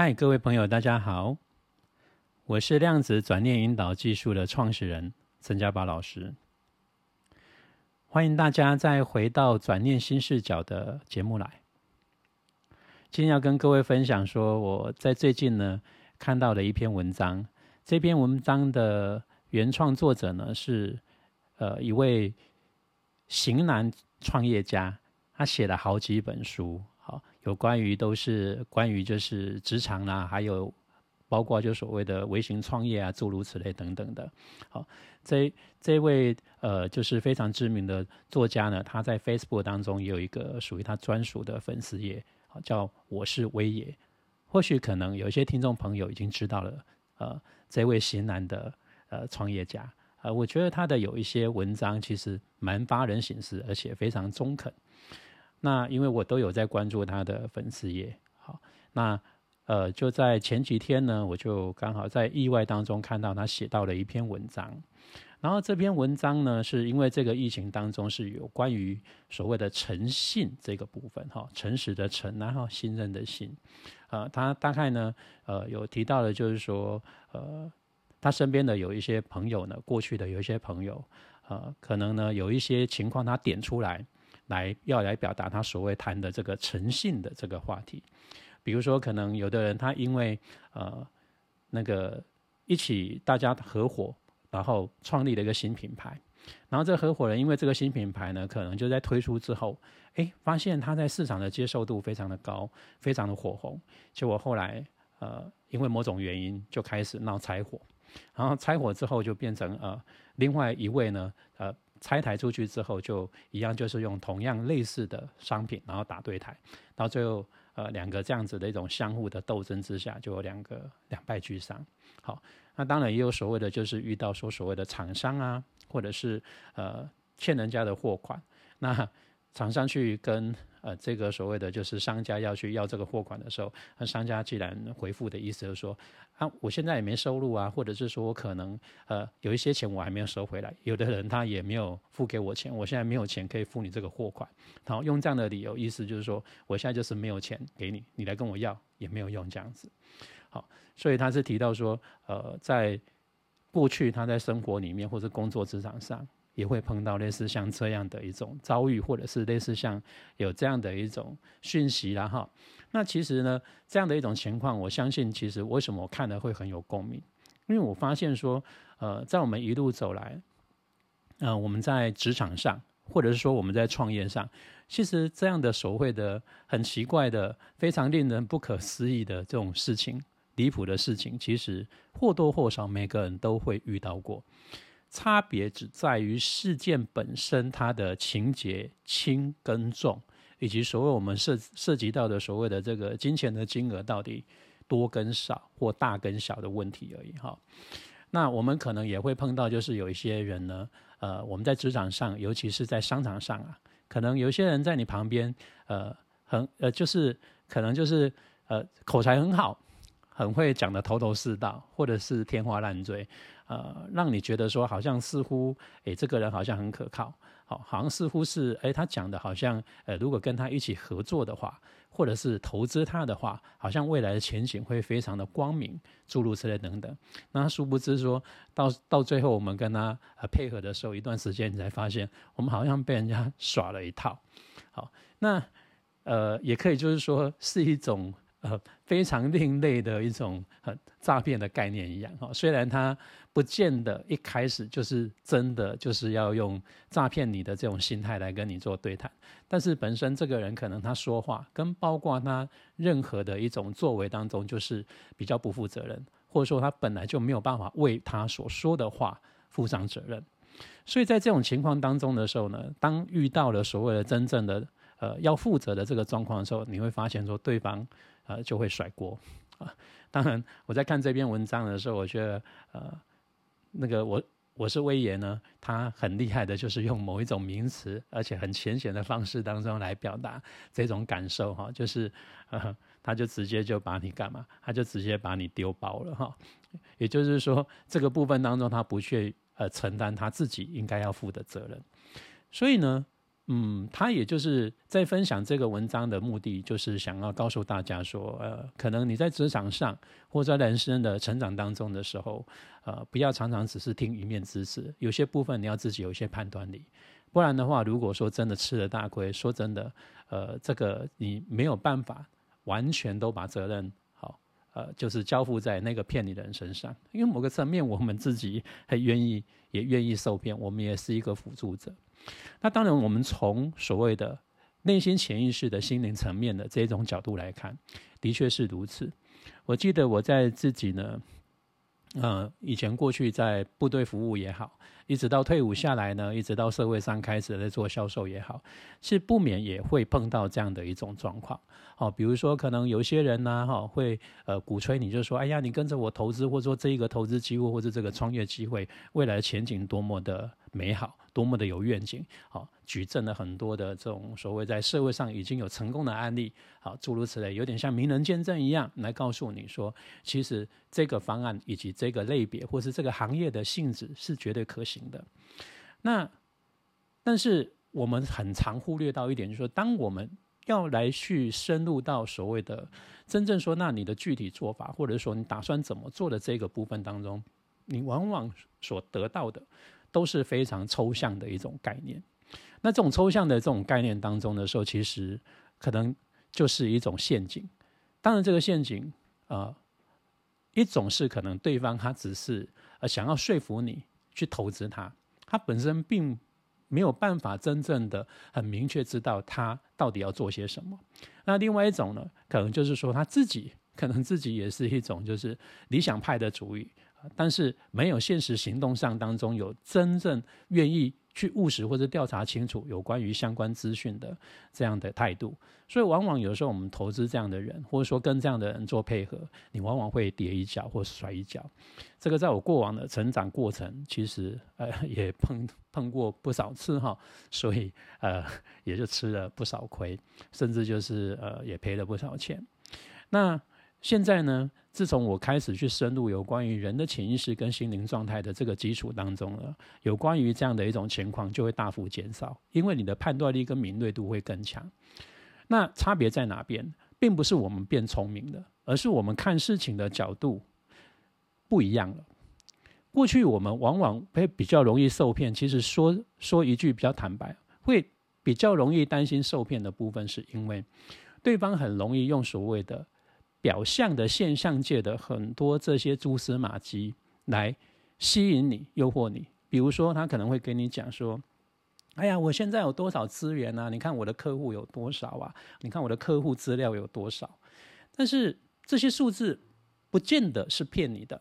嗨，各位朋友，大家好，我是量子转念引导技术的创始人陈家宝老师。欢迎大家再回到转念新视角的节目来。今天要跟各位分享说，我在最近呢看到的一篇文章。这篇文章的原创作者呢是呃一位型男创业家，他写了好几本书。好，有关于都是关于就是职场啦，还有包括就所谓的微型创业啊，诸如此类等等的。好，这这位呃就是非常知名的作家呢，他在 Facebook 当中也有一个属于他专属的粉丝页，好叫我是威爷。或许可能有一些听众朋友已经知道了，呃，这位型男的呃创业家，呃，我觉得他的有一些文章其实蛮发人省思，而且非常中肯。那因为我都有在关注他的粉丝页，好，那呃就在前几天呢，我就刚好在意外当中看到他写到了一篇文章，然后这篇文章呢是因为这个疫情当中是有关于所谓的诚信这个部分哈，诚实的诚，然后信任的信，呃，他大概呢呃有提到的就是说呃他身边的有一些朋友呢，过去的有一些朋友，呃，可能呢有一些情况他点出来。来要来表达他所谓谈的这个诚信的这个话题，比如说可能有的人他因为呃那个一起大家合伙，然后创立了一个新品牌，然后这合伙人因为这个新品牌呢，可能就在推出之后，哎，发现他在市场的接受度非常的高，非常的火红，结果后来呃因为某种原因就开始闹拆伙，然后拆伙之后就变成呃另外一位呢呃。拆台出去之后，就一样，就是用同样类似的商品，然后打对台，到最后，呃，两个这样子的一种相互的斗争之下，就有两个两败俱伤。好，那当然也有所谓的，就是遇到说所谓的厂商啊，或者是呃欠人家的货款，那厂商去跟。呃，这个所谓的就是商家要去要这个货款的时候，那商家既然回复的意思就是说，啊，我现在也没收入啊，或者是说我可能呃有一些钱我还没有收回来，有的人他也没有付给我钱，我现在没有钱可以付你这个货款，然后用这样的理由，意思就是说我现在就是没有钱给你，你来跟我要也没有用这样子。好，所以他是提到说，呃，在过去他在生活里面或者工作职场上。也会碰到类似像这样的一种遭遇，或者是类似像有这样的一种讯息啦哈。那其实呢，这样的一种情况，我相信其实为什么我看的会很有共鸣？因为我发现说，呃，在我们一路走来，嗯，我们在职场上，或者是说我们在创业上，其实这样的所谓的很奇怪的、非常令人不可思议的这种事情、离谱的事情，其实或多或少每个人都会遇到过。差别只在于事件本身，它的情节轻跟重，以及所谓我们涉涉及到的所谓的这个金钱的金额到底多跟少或大跟小的问题而已哈。那我们可能也会碰到，就是有一些人呢，呃，我们在职场上，尤其是在商场上啊，可能有些人在你旁边，呃，很呃，就是可能就是呃，口才很好，很会讲的头头是道，或者是天花乱坠。呃，让你觉得说好像似乎，诶，这个人好像很可靠，好，好像似乎是，诶，他讲的好像，呃，如果跟他一起合作的话，或者是投资他的话，好像未来的前景会非常的光明，诸如此类等等。那殊不知说到到最后，我们跟他呃配合的时候，一段时间你才发现，我们好像被人家 耍了一套。好，那呃，也可以就是说是一种。呃，非常另类的一种呃诈骗的概念一样哈，虽然它不见得一开始就是真的就是要用诈骗你的这种心态来跟你做对谈，但是本身这个人可能他说话跟包括他任何的一种作为当中，就是比较不负责任，或者说他本来就没有办法为他所说的话负上责任，所以在这种情况当中的时候呢，当遇到了所谓的真正的呃要负责的这个状况的时候，你会发现说对方。呃，就会甩锅啊！当然，我在看这篇文章的时候，我觉得，呃，那个我我是威严呢，他很厉害的，就是用某一种名词，而且很浅显的方式当中来表达这种感受哈，就是呃，他就直接就把你干嘛？他就直接把你丢包了哈。也就是说，这个部分当中，他不去呃承担他自己应该要负的责任。所以呢，嗯，他也就是在分享这个文章的目的，就是想要告诉大家说，呃，可能你在职场上或者在人生的成长当中的时候，呃，不要常常只是听一面之词，有些部分你要自己有一些判断力，不然的话，如果说真的吃了大亏，说真的，呃，这个你没有办法完全都把责任，呃，就是交付在那个骗你的人身上，因为某个层面我们自己很愿意，也愿意受骗，我们也是一个辅助者。那当然，我们从所谓的内心潜意识的心灵层面的这种角度来看，的确是如此。我记得我在自己呢，嗯，以前过去在部队服务也好，一直到退伍下来呢，一直到社会上开始在做销售也好，是不免也会碰到这样的一种状况。哦，比如说可能有些人呢，哈，会呃鼓吹你，就说，哎呀，你跟着我投资，或者说这一个投资机会，或者这个创业机会，未来的前景多么的美好。多么的有愿景，好，举证了很多的这种所谓在社会上已经有成功的案例，好，诸如此类，有点像名人见证一样，来告诉你说，其实这个方案以及这个类别或是这个行业的性质是绝对可行的。那，但是我们很常忽略到一点，就是说，当我们要来去深入到所谓的真正说，那你的具体做法，或者说你打算怎么做的这个部分当中，你往往所得到的。都是非常抽象的一种概念。那这种抽象的这种概念当中的时候，其实可能就是一种陷阱。当然，这个陷阱啊，一种是可能对方他只是呃想要说服你去投资他，他本身并没有办法真正的很明确知道他到底要做些什么。那另外一种呢，可能就是说他自己可能自己也是一种就是理想派的主义。但是没有现实行动上当中有真正愿意去务实或者调查清楚有关于相关资讯的这样的态度，所以往往有时候我们投资这样的人，或者说跟这样的人做配合，你往往会跌一跤或摔一跤。这个在我过往的成长过程，其实呃也碰碰过不少次哈，所以呃也就吃了不少亏，甚至就是呃也赔了不少钱。那现在呢？自从我开始去深入有关于人的潜意识跟心灵状态的这个基础当中了，有关于这样的一种情况就会大幅减少，因为你的判断力跟敏锐度会更强。那差别在哪边？并不是我们变聪明了，而是我们看事情的角度不一样了。过去我们往往会比较容易受骗，其实说说一句比较坦白，会比较容易担心受骗的部分，是因为对方很容易用所谓的。表象的现象界的很多这些蛛丝马迹来吸引你、诱惑你。比如说，他可能会跟你讲说：“哎呀，我现在有多少资源啊？你看我的客户有多少啊？你看我的客户资料有多少？”但是这些数字不见得是骗你的。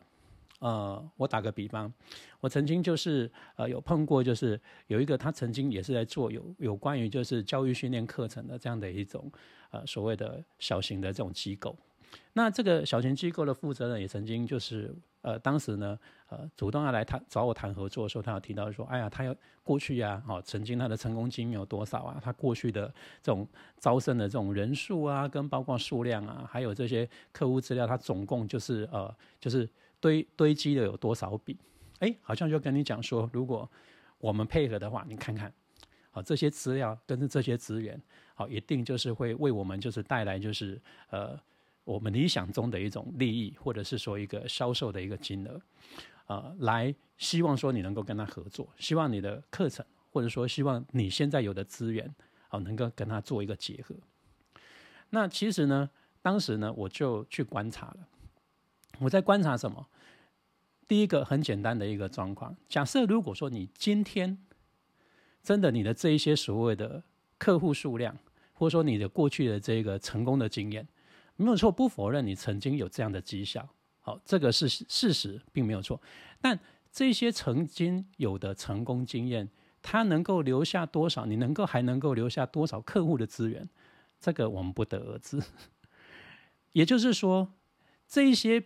呃，我打个比方，我曾经就是呃有碰过，就是有一个他曾经也是在做有有关于就是教育训练课程的这样的一种呃所谓的小型的这种机构。那这个小型机构的负责人也曾经就是，呃，当时呢，呃，主动要来谈找我谈合作的时候，他有提到说，哎呀，他要过去呀，哦，曾经他的成功经验有多少啊？他过去的这种招生的这种人数啊，跟包括数量啊，还有这些客户资料，他总共就是呃，就是堆堆积的有多少笔？哎，好像就跟你讲说，如果我们配合的话，你看看，好，这些资料跟着这些资源，好，一定就是会为我们就是带来就是呃。我们理想中的一种利益，或者是说一个销售的一个金额，啊，来希望说你能够跟他合作，希望你的课程，或者说希望你现在有的资源，啊，能够跟他做一个结合。那其实呢，当时呢，我就去观察了。我在观察什么？第一个很简单的一个状况，假设如果说你今天真的你的这一些所谓的客户数量，或者说你的过去的这个成功的经验。没有错，不否认你曾经有这样的绩效，好，这个是事实，并没有错。但这些曾经有的成功经验，它能够留下多少？你能够还能够留下多少客户的资源？这个我们不得而知。也就是说，这些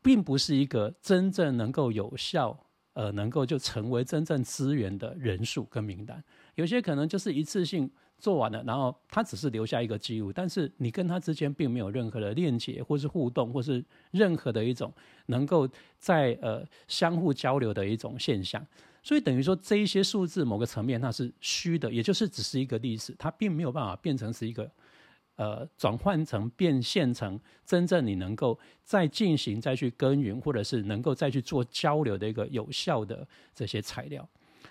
并不是一个真正能够有效，呃，能够就成为真正资源的人数跟名单。有些可能就是一次性。做完了，然后他只是留下一个记录，但是你跟他之间并没有任何的链接，或是互动，或是任何的一种能够在呃相互交流的一种现象。所以等于说这一些数字某个层面它是虚的，也就是只是一个历史，它并没有办法变成是一个呃转换成变现成真正你能够再进行再去耕耘，或者是能够再去做交流的一个有效的这些材料。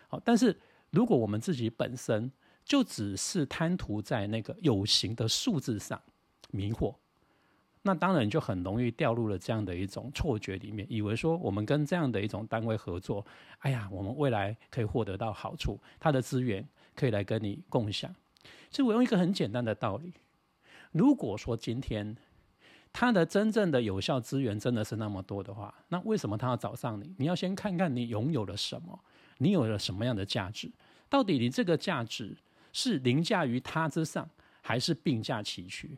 好，但是如果我们自己本身就只是贪图在那个有形的数字上迷惑。那当然就很容易掉入了这样的一种错觉里面，以为说我们跟这样的一种单位合作，哎呀，我们未来可以获得到好处，他的资源可以来跟你共享。所以我用一个很简单的道理：如果说今天他的真正的有效资源真的是那么多的话，那为什么他要找上你？你要先看看你拥有了什么，你有了什么样的价值？到底你这个价值是凌驾于他之上，还是并驾齐驱？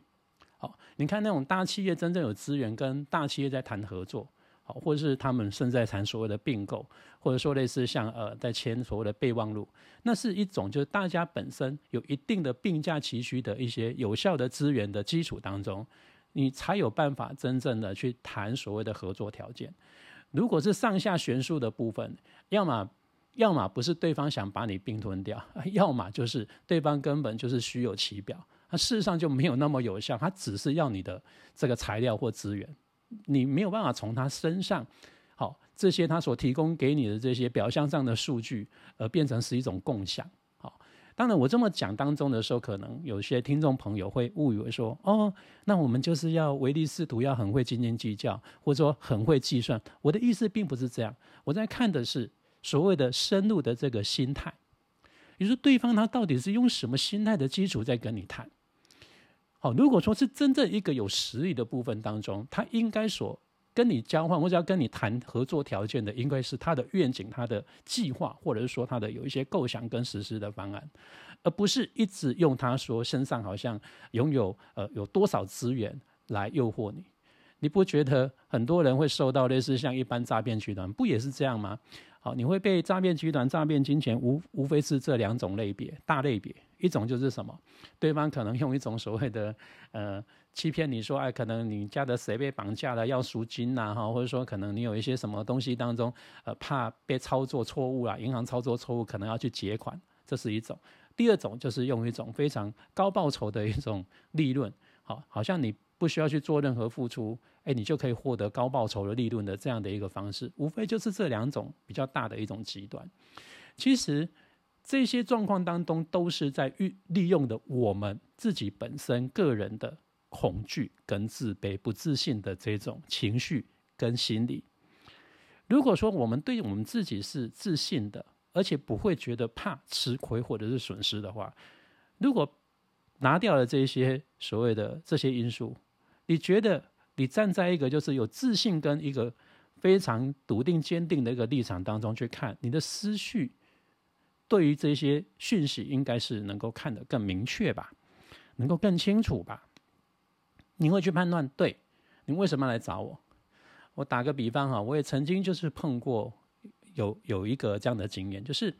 好，你看那种大企业真正有资源跟大企业在谈合作，好，或者是他们正在谈所谓的并购，或者说类似像呃在签所谓的备忘录，那是一种就是大家本身有一定的并驾齐驱的一些有效的资源的基础当中，你才有办法真正的去谈所谓的合作条件。如果是上下悬殊的部分，要么要么不是对方想把你并吞掉，要么就是对方根本就是虚有其表。它事实上就没有那么有效，他只是要你的这个材料或资源，你没有办法从他身上，好这些他所提供给你的这些表象上的数据，而变成是一种共享。好，当然我这么讲当中的时候，可能有些听众朋友会误以为说，哦，那我们就是要唯利是图，要很会斤斤计较，或者说很会计算。我的意思并不是这样，我在看的是所谓的深入的这个心态，也就是对方他到底是用什么心态的基础在跟你谈。好，如果说是真正一个有实力的部分当中，他应该所跟你交换或者要跟你谈合作条件的，应该是他的愿景、他的计划，或者是说他的有一些构想跟实施的方案，而不是一直用他说身上好像拥有呃有多少资源来诱惑你。你不觉得很多人会受到类似像一般诈骗集团，不也是这样吗？好，你会被诈骗集团诈骗金钱，无无非是这两种类别，大类别。一种就是什么，对方可能用一种所谓的呃欺骗你说，哎，可能你家的谁被绑架了要赎金呐，哈，或者说可能你有一些什么东西当中，呃，怕被操作错误啊，银行操作错误，可能要去结款，这是一种。第二种就是用一种非常高报酬的一种利润，好，好像你不需要去做任何付出，哎，你就可以获得高报酬的利润的这样的一个方式，无非就是这两种比较大的一种极端。其实。这些状况当中，都是在利利用的我们自己本身个人的恐惧跟自卑、不自信的这种情绪跟心理。如果说我们对我们自己是自信的，而且不会觉得怕吃亏或者是损失的话，如果拿掉了这些所谓的这些因素，你觉得你站在一个就是有自信跟一个非常笃定坚定的一个立场当中去看你的思绪。对于这些讯息，应该是能够看得更明确吧，能够更清楚吧。你会去判断，对你为什么要来找我？我打个比方哈，我也曾经就是碰过有有一个这样的经验，就是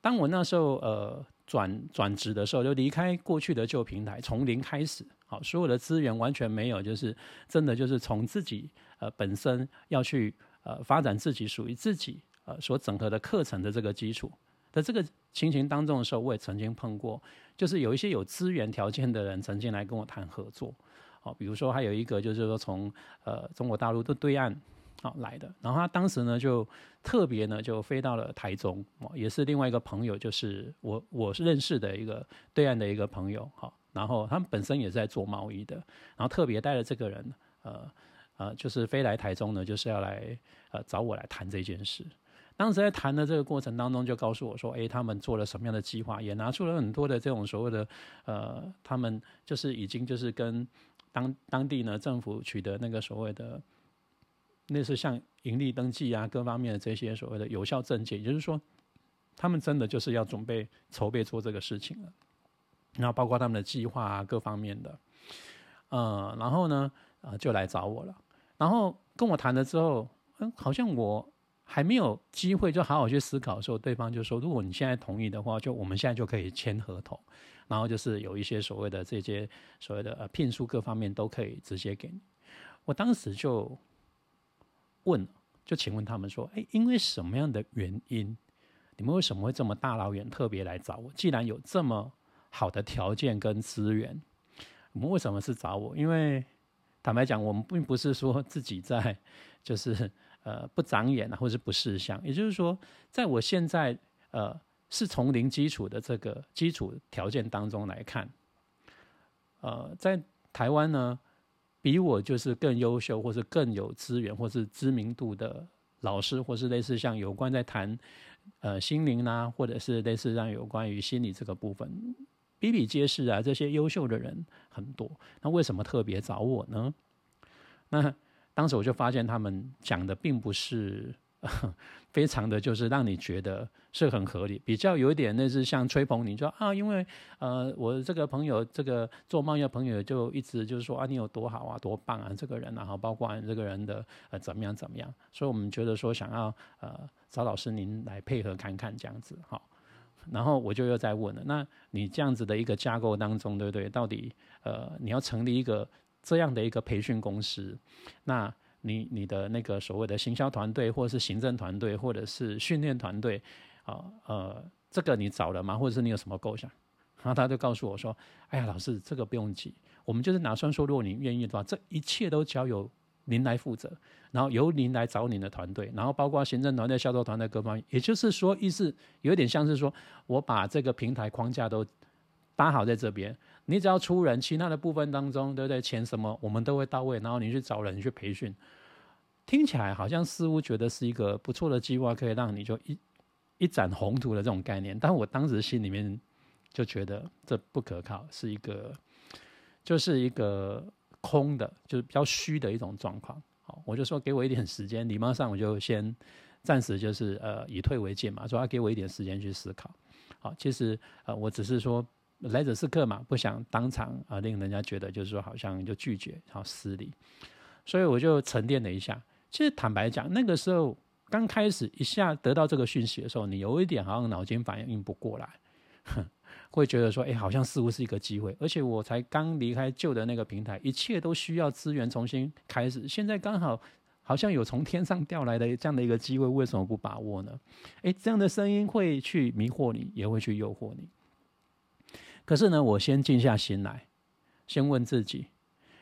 当我那时候呃转转职的时候，就离开过去的旧平台，从零开始，好，所有的资源完全没有，就是真的就是从自己呃本身要去呃发展自己属于自己呃所整合的课程的这个基础。在这个情形当中的时候，我也曾经碰过，就是有一些有资源条件的人曾经来跟我谈合作，好，比如说还有一个就是说从呃中国大陆的对岸啊来的，然后他当时呢就特别呢就飞到了台中，哦，也是另外一个朋友，就是我我是认识的一个对岸的一个朋友，好，然后他们本身也是在做贸易的，然后特别带了这个人，呃呃，就是飞来台中呢，就是要来呃找我来谈这件事。当时在谈的这个过程当中，就告诉我说：“哎，他们做了什么样的计划？也拿出了很多的这种所谓的，呃，他们就是已经就是跟当当地呢政府取得那个所谓的，那是像盈利登记啊，各方面的这些所谓的有效证件，也就是说，他们真的就是要准备筹备做这个事情了。然后包括他们的计划啊，各方面的，呃，然后呢，呃，就来找我了。然后跟我谈了之后，嗯，好像我。还没有机会就好好去思考的时候，对方就说：“如果你现在同意的话，就我们现在就可以签合同，然后就是有一些所谓的这些所谓的呃聘书各方面都可以直接给你。”我当时就问，就请问他们说：“哎，因为什么样的原因，你们为什么会这么大老远特别来找我？既然有这么好的条件跟资源，你们为什么是找我？因为坦白讲，我们并不是说自己在就是呃不长眼啊，或是不识相。也就是说，在我现在呃是从零基础的这个基础条件当中来看，呃，在台湾呢，比我就是更优秀，或是更有资源，或是知名度的老师，或是类似像有关在谈呃心灵啦，或者是类似像有关于心理这个部分。比比皆是啊，这些优秀的人很多，那为什么特别找我呢？那当时我就发现他们讲的并不是非常的就是让你觉得是很合理，比较有一点那是像吹捧你，说啊，因为呃我这个朋友这个做贸易的朋友就一直就是说啊你有多好啊多棒啊这个人，然后包括这个人的呃怎么样怎么样，所以我们觉得说想要呃找老师您来配合看看这样子哈。然后我就又在问了，那你这样子的一个架构当中，对不对？到底呃，你要成立一个这样的一个培训公司，那你你的那个所谓的行销团队，或者是行政团队，或者是训练团队，啊呃，这个你找了吗？或者是你有什么构想？然后他就告诉我说：“哎呀，老师，这个不用急，我们就是打算说，如果你愿意的话，这一切都交由。”您来负责，然后由您来找您的团队，然后包括行政团队、销售团队各方面，也就是说，意思有点像是说，我把这个平台框架都搭好在这边，你只要出人，其他的部分当中，对不对？钱什么我们都会到位，然后你去找人去培训，听起来好像似乎觉得是一个不错的计划，可以让你就一 一展宏图的这种概念。但我当时心里面就觉得这不可靠，是一个，就是一个。空的，就是比较虚的一种状况。好，我就说给我一点时间，礼貌上我就先暂时就是呃以退为进嘛，说要给我一点时间去思考。好，其实呃我只是说来者是客嘛，不想当场啊令人家觉得就是说好像就拒绝，然后失礼。所以我就沉淀了一下。其实坦白讲，那个时候刚开始一下得到这个讯息的时候，你有一点好像脑筋反应不过来。会觉得说，哎，好像似乎是一个机会，而且我才刚离开旧的那个平台，一切都需要资源重新开始。现在刚好好像有从天上掉来的这样的一个机会，为什么不把握呢？哎，这样的声音会去迷惑你，也会去诱惑你。可是呢，我先静下心来，先问自己，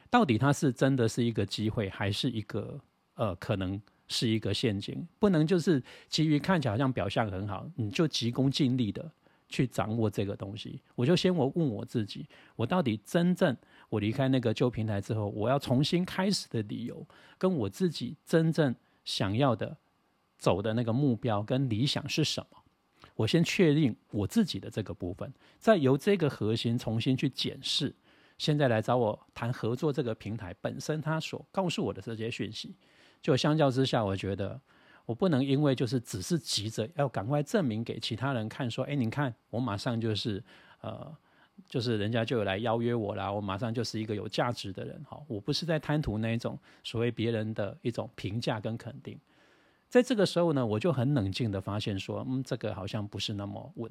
到底它是真的是一个机会，还是一个呃，可能是一个陷阱？不能就是急于看起来好像表象很好，你就急功近利的。去掌握这个东西，我就先我问我自己，我到底真正我离开那个旧平台之后，我要重新开始的理由，跟我自己真正想要的走的那个目标跟理想是什么？我先确定我自己的这个部分，再由这个核心重新去检视。现在来找我谈合作，这个平台本身它所告诉我的这些讯息，就相较之下，我觉得。我不能因为就是只是急着要赶快证明给其他人看，说，哎，你看我马上就是，呃，就是人家就来邀约我啦，我马上就是一个有价值的人，哈，我不是在贪图那一种所谓别人的一种评价跟肯定，在这个时候呢，我就很冷静的发现说，嗯，这个好像不是那么稳，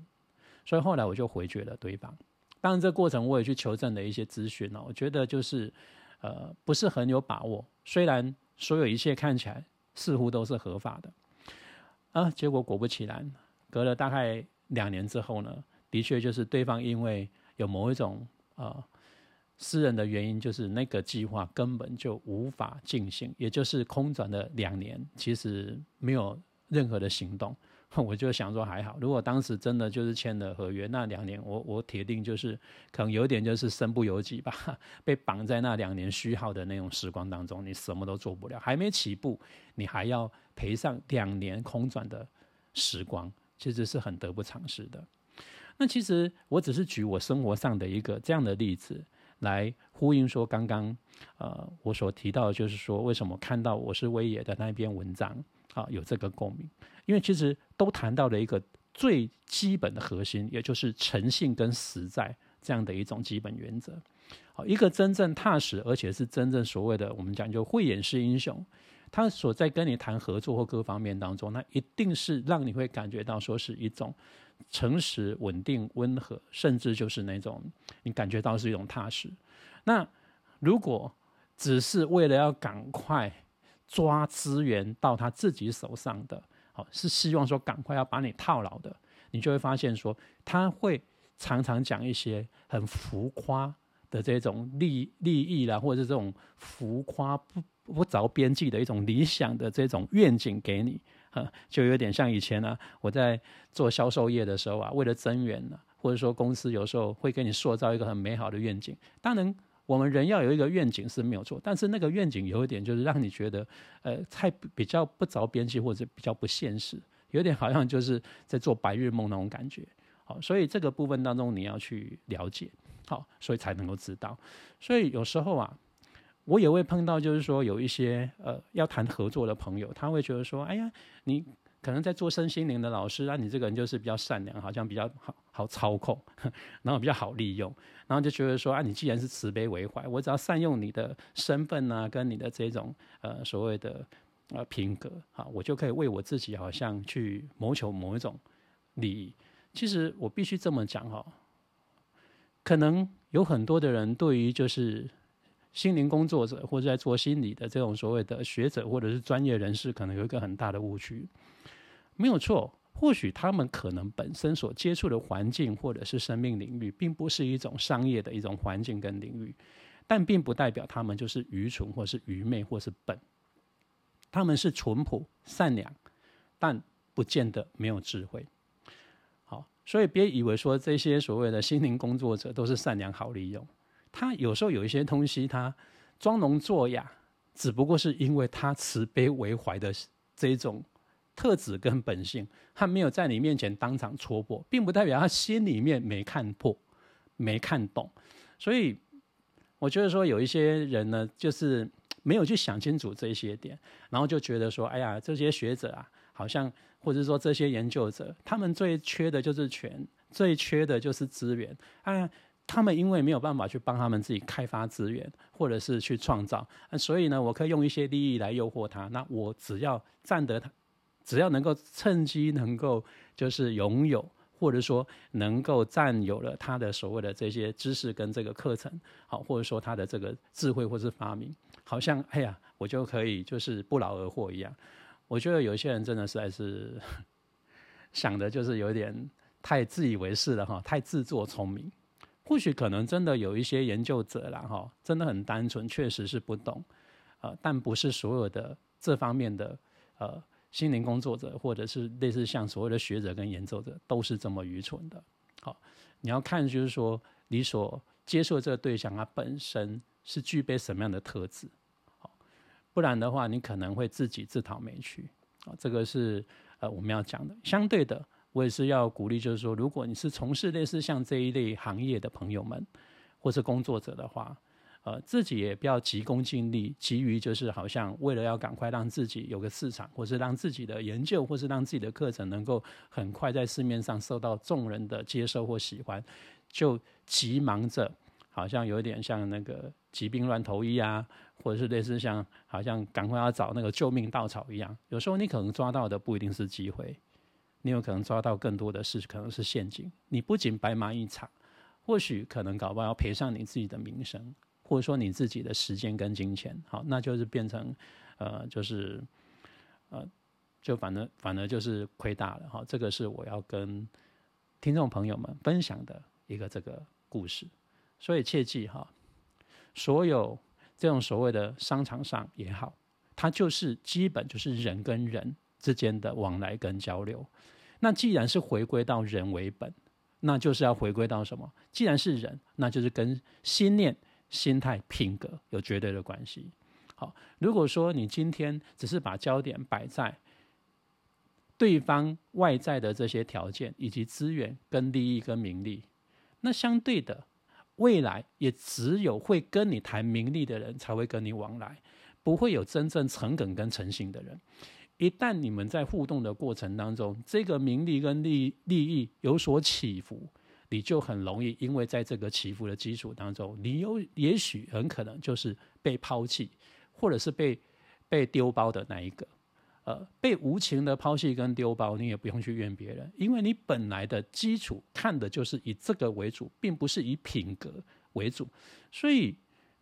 所以后来我就回绝了对方。当然，这过程我也去求证了一些资讯呢，我觉得就是，呃，不是很有把握。虽然所有一切看起来。似乎都是合法的，啊，结果果不其然，隔了大概两年之后呢，的确就是对方因为有某一种啊私人的原因，就是那个计划根本就无法进行，也就是空转了两年，其实没有任何的行动。我就想说还好，如果当时真的就是签了合约，那两年我我铁定就是可能有点就是身不由己吧，被绑在那两年虚耗的那种时光当中，你什么都做不了，还没起步，你还要赔上两年空转的时光，其实是很得不偿失的。那其实我只是举我生活上的一个这样的例子来呼应说，刚刚呃我所提到的就是说，为什么看到我是威野的那一篇文章。啊，有这个共鸣，因为其实都谈到了一个最基本的核心，也就是诚信跟实在这样的一种基本原则。好，一个真正踏实，而且是真正所谓的我们讲究慧眼识英雄，他所在跟你谈合作或各方面当中，那一定是让你会感觉到说是一种诚实、稳定、温和，甚至就是那种你感觉到是一种踏实。那如果只是为了要赶快，抓资源到他自己手上的，好是希望说赶快要把你套牢的，你就会发现说，他会常常讲一些很浮夸的这种利利益啦，或者是这种浮夸不不着边际的一种理想的这种愿景给你，哈，就有点像以前呢，我在做销售业的时候啊，为了增援呢，或者说公司有时候会给你塑造一个很美好的愿景，当然。我们人要有一个愿景是没有错，但是那个愿景有一点就是让你觉得，呃，太比较不着边际或者比较不现实，有点好像就是在做白日梦那种感觉。好，所以这个部分当中你要去了解，好，所以才能够知道。所以有时候啊，我也会碰到，就是说有一些呃要谈合作的朋友，他会觉得说，哎呀，你。可能在做身心灵的老师啊，你这个人就是比较善良，好像比较好好操控，然后比较好利用，然后就觉得说啊，你既然是慈悲为怀，我只要善用你的身份啊，跟你的这种呃所谓的呃品格啊，我就可以为我自己好像去谋求某一种利益。其实我必须这么讲哈，可能有很多的人对于就是心灵工作者或者在做心理的这种所谓的学者或者是专业人士，可能有一个很大的误区。没有错，或许他们可能本身所接触的环境或者是生命领域，并不是一种商业的一种环境跟领域，但并不代表他们就是愚蠢或是愚昧或是笨。他们是淳朴善良，但不见得没有智慧。好，所以别以为说这些所谓的心灵工作者都是善良好利用。他有时候有一些东西，他装聋作哑，只不过是因为他慈悲为怀的这种。特质跟本性，他没有在你面前当场戳破，并不代表他心里面没看破、没看懂。所以，我觉得说有一些人呢，就是没有去想清楚这些点，然后就觉得说，哎呀，这些学者啊，好像或者说这些研究者，他们最缺的就是权，最缺的就是资源。啊，他们因为没有办法去帮他们自己开发资源，或者是去创造，所以呢，我可以用一些利益来诱惑他。那我只要占得他。只要能够趁机能够就是拥有，或者说能够占有了他的所谓的这些知识跟这个课程，好，或者说他的这个智慧或是发明，好像哎呀，我就可以就是不劳而获一样。我觉得有些人真的实在是 想的就是有点太自以为是了哈，太自作聪明。或许可能真的有一些研究者啦哈，真的很单纯，确实是不懂，呃，但不是所有的这方面的呃。心灵工作者，或者是类似像所谓的学者跟研究者，都是这么愚蠢的。好，你要看就是说，你所接受这个对象，它本身是具备什么样的特质。好，不然的话，你可能会自己自讨没趣。啊，这个是呃我们要讲的。相对的，我也是要鼓励，就是说，如果你是从事类似像这一类行业的朋友们，或是工作者的话。呃，自己也不要急功近利，急于就是好像为了要赶快让自己有个市场，或是让自己的研究，或是让自己的课程能够很快在市面上受到众人的接受或喜欢，就急忙着，好像有点像那个疾病乱投医啊，或者是类似像好像赶快要找那个救命稻草一样。有时候你可能抓到的不一定是机会，你有可能抓到更多的是可能是陷阱。你不仅白忙一场，或许可能搞不好要赔上你自己的名声。或者说你自己的时间跟金钱，好，那就是变成，呃，就是，呃，就反正反而就是亏大了，哈。这个是我要跟听众朋友们分享的一个这个故事，所以切记哈，所有这种所谓的商场上也好，它就是基本就是人跟人之间的往来跟交流。那既然是回归到人为本，那就是要回归到什么？既然是人，那就是跟心念。心态、品格有绝对的关系。好，如果说你今天只是把焦点摆在对方外在的这些条件以及资源、跟利益、跟名利，那相对的，未来也只有会跟你谈名利的人才会跟你往来，不会有真正诚恳跟诚信的人。一旦你们在互动的过程当中，这个名利跟利利益有所起伏。你就很容易，因为在这个起伏的基础当中，你有也许很可能就是被抛弃，或者是被被丢包的那一个，呃，被无情的抛弃跟丢包，你也不用去怨别人，因为你本来的基础看的就是以这个为主，并不是以品格为主，所以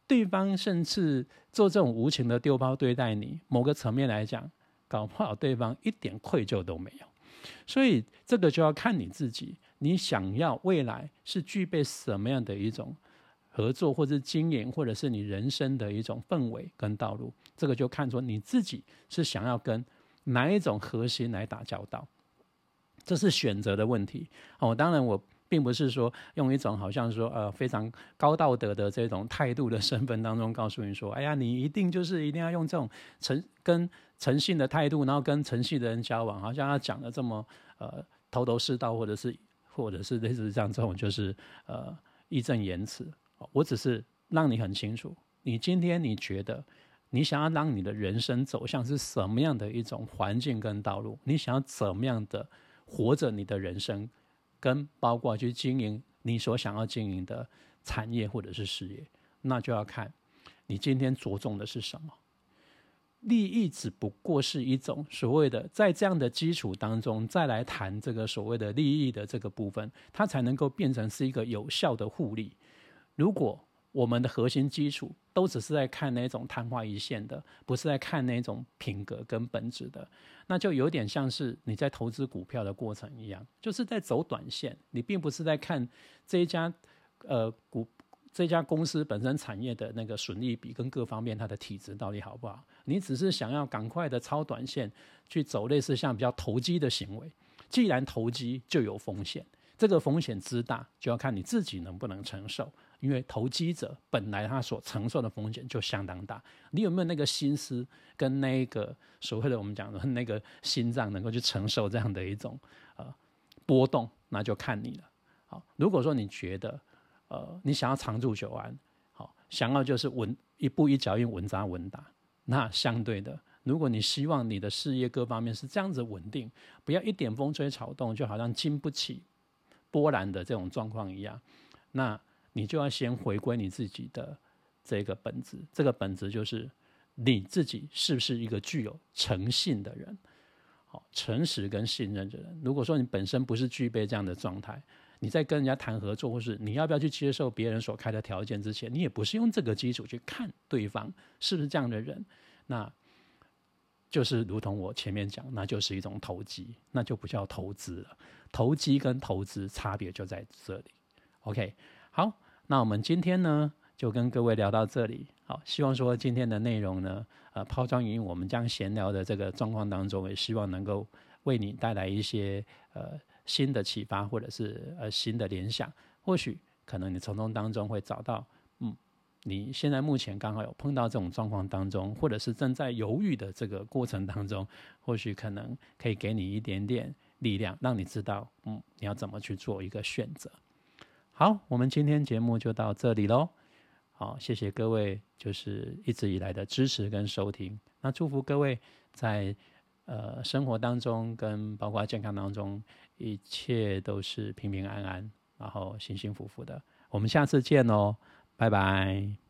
对方甚至做这种无情的丢包对待你，某个层面来讲，搞不好对方一点愧疚都没有。所以这个就要看你自己，你想要未来是具备什么样的一种合作，或者经营，或者是你人生的一种氛围跟道路，这个就看出你自己是想要跟哪一种核心来打交道，这是选择的问题。哦，当然我。并不是说用一种好像说呃非常高道德的这种态度的身份当中告诉你说，哎呀，你一定就是一定要用这种成跟诚信的态度，然后跟诚信的人交往，好像他讲的这么呃头头是道，或者是或者是类似这样这种就是呃义正言辞。我只是让你很清楚，你今天你觉得你想要让你的人生走向是什么样的一种环境跟道路，你想要怎么样的活着你的人生。跟包括去经营你所想要经营的产业或者是事业，那就要看你今天着重的是什么。利益只不过是一种所谓的，在这样的基础当中再来谈这个所谓的利益的这个部分，它才能够变成是一个有效的互利。如果我们的核心基础都只是在看那种昙花一现的，不是在看那种品格跟本质的，那就有点像是你在投资股票的过程一样，就是在走短线。你并不是在看这一家呃股这家公司本身产业的那个损益比跟各方面它的体质到底好不好，你只是想要赶快的超短线去走类似像比较投机的行为。既然投机就有风险，这个风险之大，就要看你自己能不能承受。因为投机者本来他所承受的风险就相当大，你有没有那个心思跟那个所谓的我们讲的那个心脏能够去承受这样的一种呃波动，那就看你了。好，如果说你觉得呃你想要长驻久安，好，想要就是稳一步一脚印稳扎稳打，那相对的，如果你希望你的事业各方面是这样子稳定，不要一点风吹草动就好像经不起波澜的这种状况一样，那。你就要先回归你自己的这个本质，这个本质就是你自己是不是一个具有诚信的人，好，诚实跟信任的人。如果说你本身不是具备这样的状态，你在跟人家谈合作，或是你要不要去接受别人所开的条件之前，你也不是用这个基础去看对方是不是这样的人，那就是如同我前面讲，那就是一种投机，那就不叫投资了。投机跟投资差别就在这里。OK，好。那我们今天呢，就跟各位聊到这里。好，希望说今天的内容呢，呃，抛砖引玉，我们将闲聊的这个状况当中，也希望能够为你带来一些呃新的启发，或者是呃新的联想。或许可能你从中当中会找到，嗯，你现在目前刚好有碰到这种状况当中，或者是正在犹豫的这个过程当中，或许可能可以给你一点点力量，让你知道，嗯，你要怎么去做一个选择。好，我们今天节目就到这里喽。好，谢谢各位，就是一直以来的支持跟收听。那祝福各位在呃生活当中跟包括健康当中，一切都是平平安安，然后幸幸福福的。我们下次见哦，拜拜。